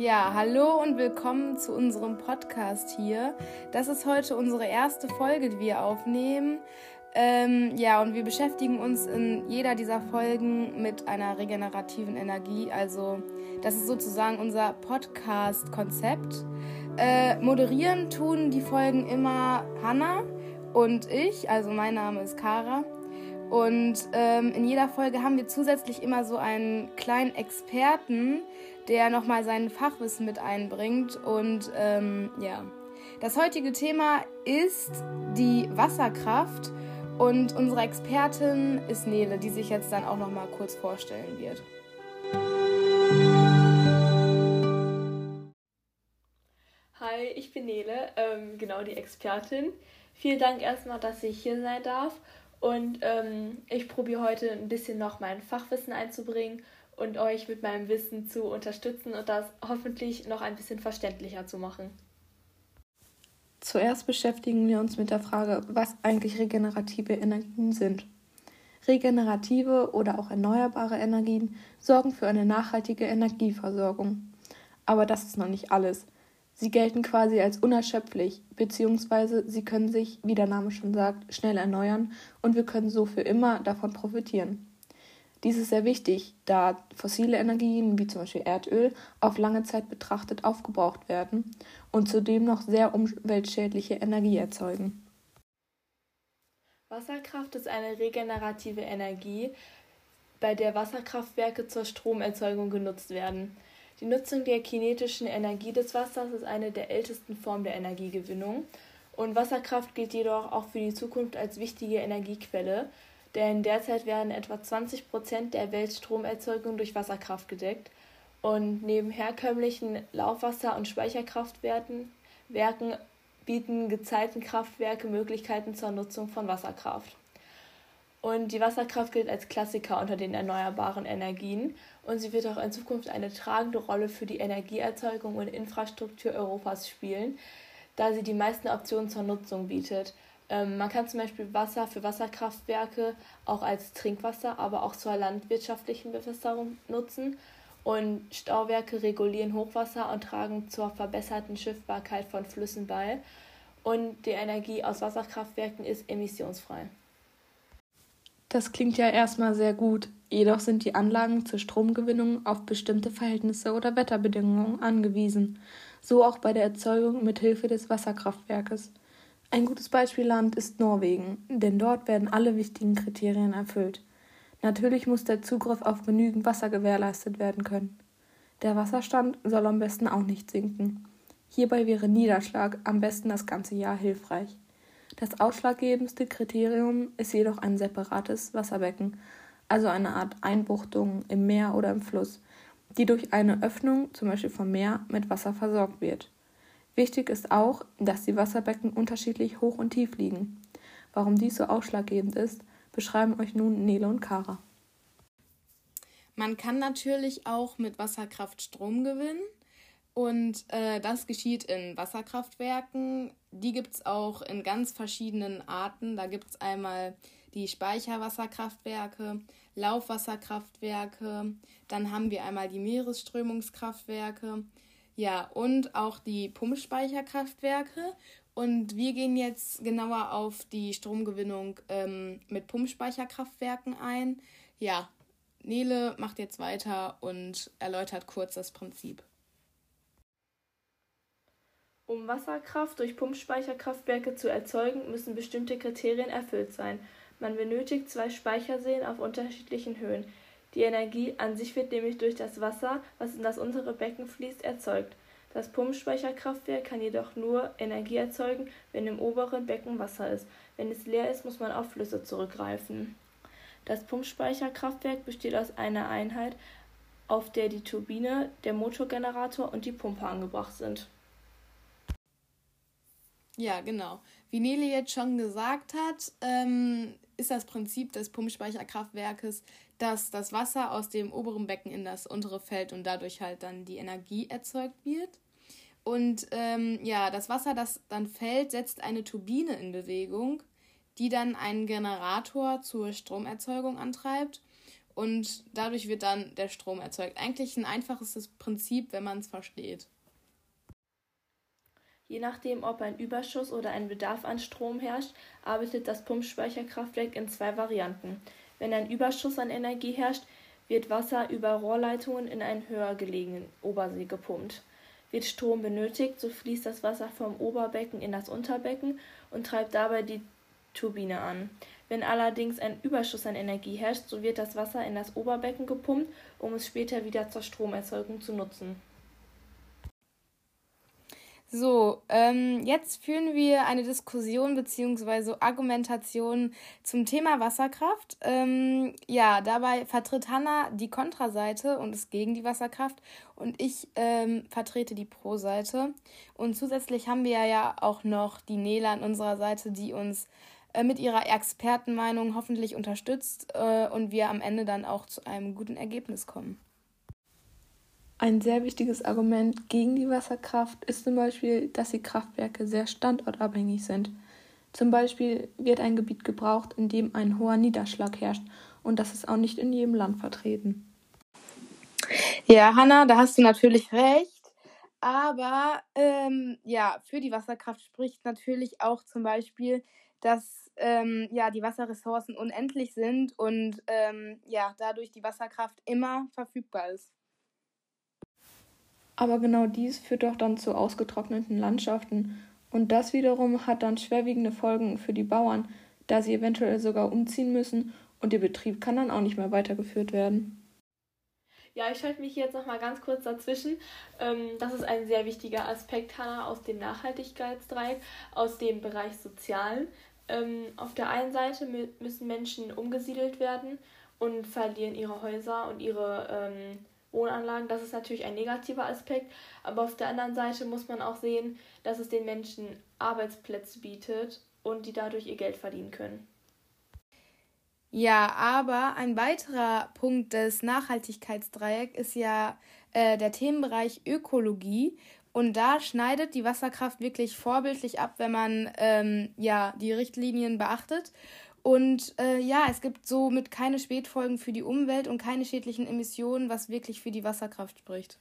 Ja, hallo und willkommen zu unserem Podcast hier. Das ist heute unsere erste Folge, die wir aufnehmen. Ähm, ja, und wir beschäftigen uns in jeder dieser Folgen mit einer regenerativen Energie. Also, das ist sozusagen unser Podcast-Konzept. Äh, moderieren tun die Folgen immer Hanna und ich. Also, mein Name ist Kara. Und ähm, in jeder Folge haben wir zusätzlich immer so einen kleinen Experten, der nochmal sein Fachwissen mit einbringt. Und ähm, ja, das heutige Thema ist die Wasserkraft. Und unsere Expertin ist Nele, die sich jetzt dann auch nochmal kurz vorstellen wird. Hi, ich bin Nele, ähm, genau die Expertin. Vielen Dank erstmal, dass ich hier sein darf. Und ähm, ich probiere heute ein bisschen noch mein Fachwissen einzubringen und euch mit meinem Wissen zu unterstützen und das hoffentlich noch ein bisschen verständlicher zu machen. Zuerst beschäftigen wir uns mit der Frage, was eigentlich regenerative Energien sind. Regenerative oder auch erneuerbare Energien sorgen für eine nachhaltige Energieversorgung. Aber das ist noch nicht alles. Sie gelten quasi als unerschöpflich, beziehungsweise sie können sich, wie der Name schon sagt, schnell erneuern und wir können so für immer davon profitieren. Dies ist sehr wichtig, da fossile Energien wie zum Beispiel Erdöl auf lange Zeit betrachtet aufgebraucht werden und zudem noch sehr umweltschädliche Energie erzeugen. Wasserkraft ist eine regenerative Energie, bei der Wasserkraftwerke zur Stromerzeugung genutzt werden. Die Nutzung der kinetischen Energie des Wassers ist eine der ältesten Formen der Energiegewinnung und Wasserkraft gilt jedoch auch für die Zukunft als wichtige Energiequelle, denn derzeit werden etwa 20 Prozent der Weltstromerzeugung durch Wasserkraft gedeckt und neben herkömmlichen Laufwasser- und Speicherkraftwerken Werken bieten Gezeitenkraftwerke Möglichkeiten zur Nutzung von Wasserkraft. Und die Wasserkraft gilt als Klassiker unter den erneuerbaren Energien und sie wird auch in Zukunft eine tragende Rolle für die Energieerzeugung und Infrastruktur Europas spielen, da sie die meisten Optionen zur Nutzung bietet. Ähm, man kann zum Beispiel Wasser für Wasserkraftwerke auch als Trinkwasser, aber auch zur landwirtschaftlichen Bewässerung nutzen. Und Stauwerke regulieren Hochwasser und tragen zur verbesserten Schiffbarkeit von Flüssen bei. Und die Energie aus Wasserkraftwerken ist emissionsfrei. Das klingt ja erstmal sehr gut, jedoch sind die Anlagen zur Stromgewinnung auf bestimmte Verhältnisse oder Wetterbedingungen angewiesen, so auch bei der Erzeugung mit Hilfe des Wasserkraftwerkes. Ein gutes Beispielland ist Norwegen, denn dort werden alle wichtigen Kriterien erfüllt. Natürlich muss der Zugriff auf genügend Wasser gewährleistet werden können. Der Wasserstand soll am besten auch nicht sinken. Hierbei wäre Niederschlag am besten das ganze Jahr hilfreich. Das ausschlaggebendste Kriterium ist jedoch ein separates Wasserbecken, also eine Art Einbuchtung im Meer oder im Fluss, die durch eine Öffnung, zum Beispiel vom Meer, mit Wasser versorgt wird. Wichtig ist auch, dass die Wasserbecken unterschiedlich hoch und tief liegen. Warum dies so ausschlaggebend ist, beschreiben euch nun Nele und Kara. Man kann natürlich auch mit Wasserkraft Strom gewinnen. Und äh, das geschieht in Wasserkraftwerken. Die gibt es auch in ganz verschiedenen Arten. Da gibt es einmal die Speicherwasserkraftwerke, Laufwasserkraftwerke, dann haben wir einmal die Meeresströmungskraftwerke, ja, und auch die Pumpspeicherkraftwerke. Und wir gehen jetzt genauer auf die Stromgewinnung ähm, mit Pumpspeicherkraftwerken ein. Ja, Nele macht jetzt weiter und erläutert kurz das Prinzip. Um Wasserkraft durch Pumpspeicherkraftwerke zu erzeugen, müssen bestimmte Kriterien erfüllt sein. Man benötigt zwei Speicherseen auf unterschiedlichen Höhen. Die Energie an sich wird nämlich durch das Wasser, was in das untere Becken fließt, erzeugt. Das Pumpspeicherkraftwerk kann jedoch nur Energie erzeugen, wenn im oberen Becken Wasser ist. Wenn es leer ist, muss man auf Flüsse zurückgreifen. Das Pumpspeicherkraftwerk besteht aus einer Einheit, auf der die Turbine, der Motorgenerator und die Pumpe angebracht sind. Ja, genau. Wie Nele jetzt schon gesagt hat, ähm, ist das Prinzip des Pumpspeicherkraftwerkes, dass das Wasser aus dem oberen Becken in das untere fällt und dadurch halt dann die Energie erzeugt wird. Und ähm, ja, das Wasser, das dann fällt, setzt eine Turbine in Bewegung, die dann einen Generator zur Stromerzeugung antreibt. und dadurch wird dann der Strom erzeugt. Eigentlich ein einfaches Prinzip, wenn man es versteht. Je nachdem, ob ein Überschuss oder ein Bedarf an Strom herrscht, arbeitet das Pumpspeicherkraftwerk in zwei Varianten. Wenn ein Überschuss an Energie herrscht, wird Wasser über Rohrleitungen in einen höher gelegenen Obersee gepumpt. Wird Strom benötigt, so fließt das Wasser vom Oberbecken in das Unterbecken und treibt dabei die Turbine an. Wenn allerdings ein Überschuss an Energie herrscht, so wird das Wasser in das Oberbecken gepumpt, um es später wieder zur Stromerzeugung zu nutzen. So, ähm, jetzt führen wir eine Diskussion bzw. Argumentation zum Thema Wasserkraft. Ähm, ja, dabei vertritt Hanna die Kontraseite und ist gegen die Wasserkraft und ich ähm, vertrete die Pro-Seite. Und zusätzlich haben wir ja auch noch die Nela an unserer Seite, die uns äh, mit ihrer Expertenmeinung hoffentlich unterstützt äh, und wir am Ende dann auch zu einem guten Ergebnis kommen. Ein sehr wichtiges Argument gegen die Wasserkraft ist zum Beispiel, dass die Kraftwerke sehr standortabhängig sind. Zum Beispiel wird ein Gebiet gebraucht, in dem ein hoher Niederschlag herrscht und das ist auch nicht in jedem Land vertreten. Ja, Hanna, da hast du natürlich recht. Aber ähm, ja, für die Wasserkraft spricht natürlich auch zum Beispiel, dass ähm, ja die Wasserressourcen unendlich sind und ähm, ja dadurch die Wasserkraft immer verfügbar ist. Aber genau dies führt doch dann zu ausgetrockneten Landschaften. Und das wiederum hat dann schwerwiegende Folgen für die Bauern, da sie eventuell sogar umziehen müssen und ihr Betrieb kann dann auch nicht mehr weitergeführt werden. Ja, ich schalte mich jetzt noch mal ganz kurz dazwischen. Ähm, das ist ein sehr wichtiger Aspekt, Hanna, aus dem Nachhaltigkeitsdreieck, aus dem Bereich Sozialen. Ähm, auf der einen Seite müssen Menschen umgesiedelt werden und verlieren ihre Häuser und ihre ähm, Wohnanlagen. Das ist natürlich ein negativer Aspekt, aber auf der anderen Seite muss man auch sehen, dass es den Menschen Arbeitsplätze bietet und die dadurch ihr Geld verdienen können. Ja, aber ein weiterer Punkt des Nachhaltigkeitsdreiecks ist ja äh, der Themenbereich Ökologie. Und da schneidet die Wasserkraft wirklich vorbildlich ab, wenn man ähm, ja die Richtlinien beachtet. Und äh, ja, es gibt somit keine Spätfolgen für die Umwelt und keine schädlichen Emissionen, was wirklich für die Wasserkraft spricht.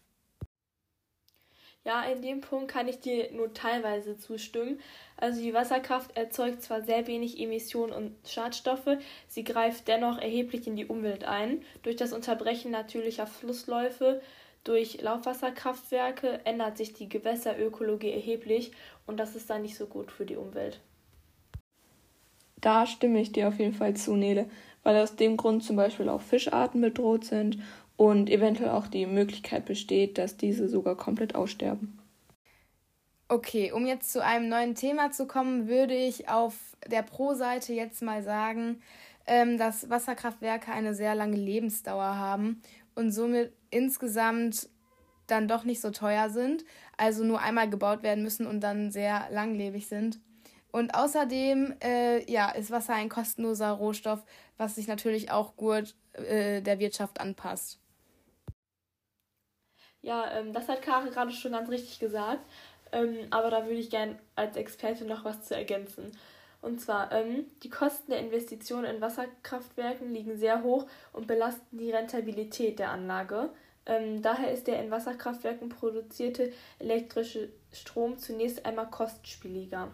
Ja, in dem Punkt kann ich dir nur teilweise zustimmen. Also die Wasserkraft erzeugt zwar sehr wenig Emissionen und Schadstoffe, sie greift dennoch erheblich in die Umwelt ein. Durch das Unterbrechen natürlicher Flussläufe, durch Laufwasserkraftwerke ändert sich die Gewässerökologie erheblich und das ist dann nicht so gut für die Umwelt. Da stimme ich dir auf jeden Fall zu, Nele, weil aus dem Grund zum Beispiel auch Fischarten bedroht sind und eventuell auch die Möglichkeit besteht, dass diese sogar komplett aussterben. Okay, um jetzt zu einem neuen Thema zu kommen, würde ich auf der Pro-Seite jetzt mal sagen, ähm, dass Wasserkraftwerke eine sehr lange Lebensdauer haben und somit insgesamt dann doch nicht so teuer sind, also nur einmal gebaut werden müssen und dann sehr langlebig sind. Und außerdem äh, ja, ist Wasser ein kostenloser Rohstoff, was sich natürlich auch gut äh, der Wirtschaft anpasst. Ja, ähm, das hat Kare gerade schon ganz richtig gesagt. Ähm, aber da würde ich gerne als Experte noch was zu ergänzen. Und zwar, ähm, die Kosten der Investition in Wasserkraftwerken liegen sehr hoch und belasten die Rentabilität der Anlage. Ähm, daher ist der in Wasserkraftwerken produzierte elektrische Strom zunächst einmal kostspieliger.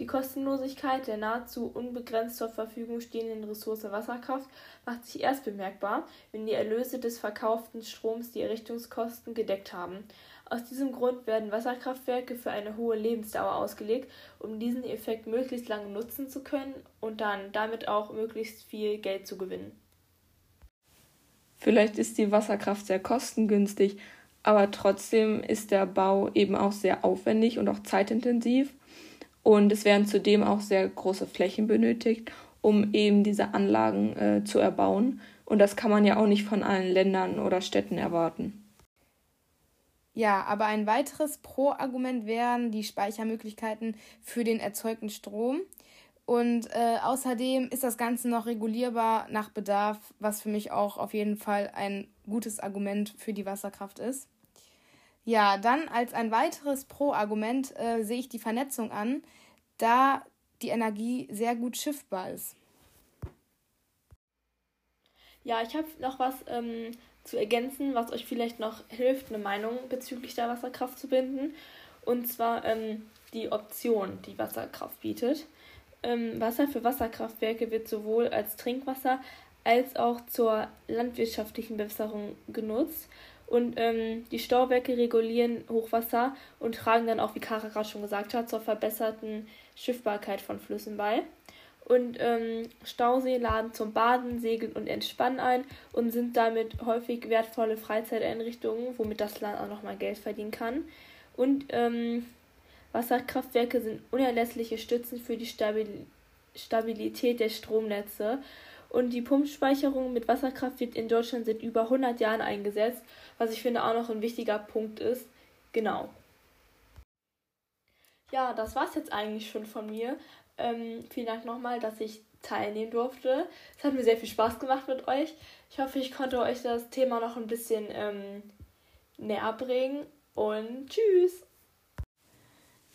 Die Kostenlosigkeit der nahezu unbegrenzt zur Verfügung stehenden Ressource Wasserkraft macht sich erst bemerkbar, wenn die Erlöse des verkauften Stroms die Errichtungskosten gedeckt haben. Aus diesem Grund werden Wasserkraftwerke für eine hohe Lebensdauer ausgelegt, um diesen Effekt möglichst lange nutzen zu können und dann damit auch möglichst viel Geld zu gewinnen. Vielleicht ist die Wasserkraft sehr kostengünstig, aber trotzdem ist der Bau eben auch sehr aufwendig und auch zeitintensiv und es werden zudem auch sehr große Flächen benötigt, um eben diese Anlagen äh, zu erbauen. Und das kann man ja auch nicht von allen Ländern oder Städten erwarten. Ja, aber ein weiteres Pro-Argument wären die Speichermöglichkeiten für den erzeugten Strom. Und äh, außerdem ist das Ganze noch regulierbar nach Bedarf, was für mich auch auf jeden Fall ein gutes Argument für die Wasserkraft ist. Ja, dann als ein weiteres Pro-Argument äh, sehe ich die Vernetzung an, da die Energie sehr gut schiffbar ist. Ja, ich habe noch was ähm, zu ergänzen, was euch vielleicht noch hilft, eine Meinung bezüglich der Wasserkraft zu binden. Und zwar ähm, die Option, die Wasserkraft bietet. Ähm, Wasser für Wasserkraftwerke wird sowohl als Trinkwasser als auch zur landwirtschaftlichen Bewässerung genutzt. Und ähm, die Stauwerke regulieren Hochwasser und tragen dann auch, wie Kara schon gesagt hat, zur verbesserten Schiffbarkeit von Flüssen bei. Und ähm, Stauseen laden zum Baden, Segeln und Entspannen ein und sind damit häufig wertvolle Freizeiteinrichtungen, womit das Land auch nochmal Geld verdienen kann. Und ähm, Wasserkraftwerke sind unerlässliche Stützen für die Stabil Stabilität der Stromnetze. Und die Pumpspeicherung mit Wasserkraft wird in Deutschland seit über 100 Jahren eingesetzt, was ich finde auch noch ein wichtiger Punkt ist. Genau. Ja, das war es jetzt eigentlich schon von mir. Ähm, vielen Dank nochmal, dass ich teilnehmen durfte. Es hat mir sehr viel Spaß gemacht mit euch. Ich hoffe, ich konnte euch das Thema noch ein bisschen ähm, näher bringen. Und tschüss!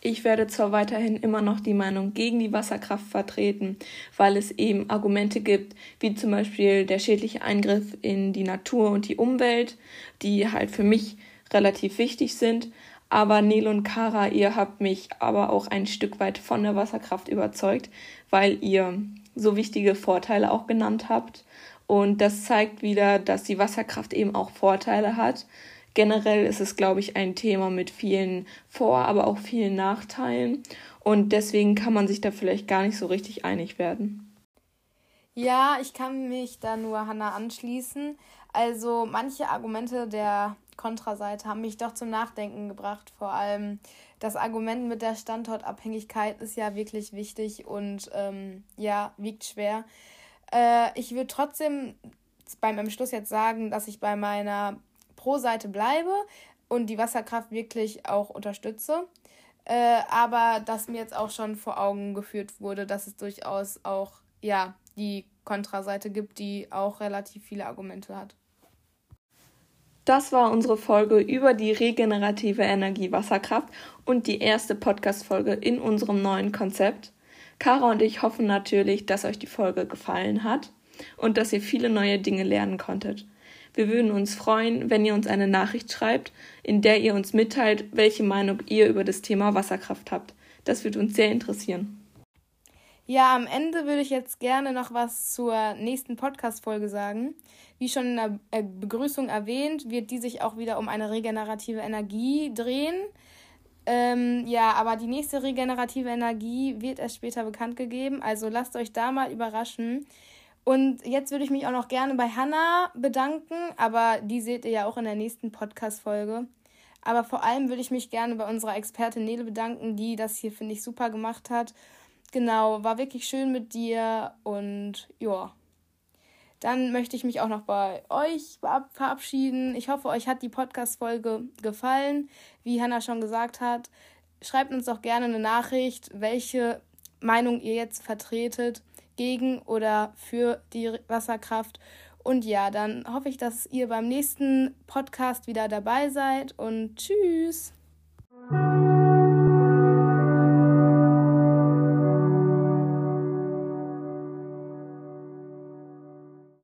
Ich werde zwar weiterhin immer noch die Meinung gegen die Wasserkraft vertreten, weil es eben Argumente gibt, wie zum Beispiel der schädliche Eingriff in die Natur und die Umwelt, die halt für mich relativ wichtig sind. Aber Nel und Kara, ihr habt mich aber auch ein Stück weit von der Wasserkraft überzeugt, weil ihr so wichtige Vorteile auch genannt habt. Und das zeigt wieder, dass die Wasserkraft eben auch Vorteile hat Generell ist es, glaube ich, ein Thema mit vielen Vor-, aber auch vielen Nachteilen. Und deswegen kann man sich da vielleicht gar nicht so richtig einig werden. Ja, ich kann mich da nur Hanna anschließen. Also manche Argumente der Kontraseite haben mich doch zum Nachdenken gebracht. Vor allem das Argument mit der Standortabhängigkeit ist ja wirklich wichtig und ähm, ja, wiegt schwer. Äh, ich würde trotzdem beim Entschluss jetzt sagen, dass ich bei meiner pro Seite bleibe und die Wasserkraft wirklich auch unterstütze. Äh, aber dass mir jetzt auch schon vor Augen geführt wurde, dass es durchaus auch ja die Kontraseite gibt, die auch relativ viele Argumente hat. Das war unsere Folge über die regenerative Energie Wasserkraft und die erste Podcast-Folge in unserem neuen Konzept. Kara und ich hoffen natürlich, dass euch die Folge gefallen hat und dass ihr viele neue Dinge lernen konntet. Wir würden uns freuen, wenn ihr uns eine Nachricht schreibt, in der ihr uns mitteilt, welche Meinung ihr über das Thema Wasserkraft habt. Das würde uns sehr interessieren. Ja, am Ende würde ich jetzt gerne noch was zur nächsten Podcast-Folge sagen. Wie schon in der äh, Begrüßung erwähnt, wird die sich auch wieder um eine regenerative Energie drehen. Ähm, ja, aber die nächste regenerative Energie wird erst später bekannt gegeben. Also lasst euch da mal überraschen. Und jetzt würde ich mich auch noch gerne bei Hannah bedanken, aber die seht ihr ja auch in der nächsten Podcast-Folge. Aber vor allem würde ich mich gerne bei unserer Expertin Nele bedanken, die das hier, finde ich, super gemacht hat. Genau, war wirklich schön mit dir und ja. Dann möchte ich mich auch noch bei euch verabschieden. Ich hoffe, euch hat die Podcast-Folge gefallen. Wie Hannah schon gesagt hat, schreibt uns doch gerne eine Nachricht, welche Meinung ihr jetzt vertretet gegen oder für die Wasserkraft. Und ja, dann hoffe ich, dass ihr beim nächsten Podcast wieder dabei seid und tschüss.